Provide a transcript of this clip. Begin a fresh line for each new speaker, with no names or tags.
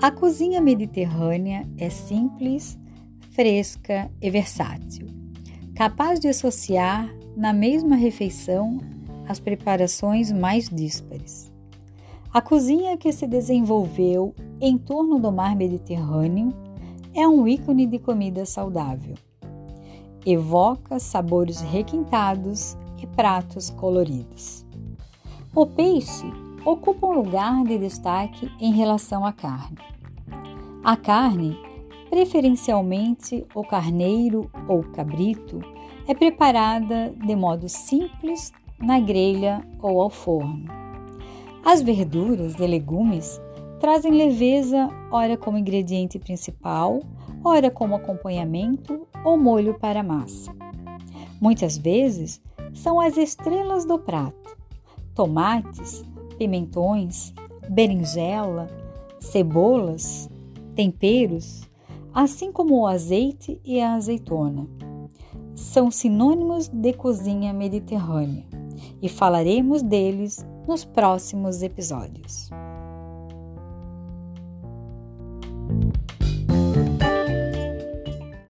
A cozinha mediterrânea é simples, fresca e versátil, capaz de associar na mesma refeição as preparações mais díspares. A cozinha que se desenvolveu em torno do mar Mediterrâneo é um ícone de comida saudável. Evoca sabores requintados e pratos coloridos. O peixe ocupa um lugar de destaque em relação à carne. A carne, preferencialmente o carneiro ou cabrito, é preparada de modo simples na grelha ou ao forno. As verduras e legumes trazem leveza, ora como ingrediente principal, ora como acompanhamento ou molho para massa. Muitas vezes são as estrelas do prato: tomates, pimentões, berinjela, cebolas, temperos, assim como o azeite e a azeitona. São sinônimos de cozinha mediterrânea e falaremos deles nos próximos episódios.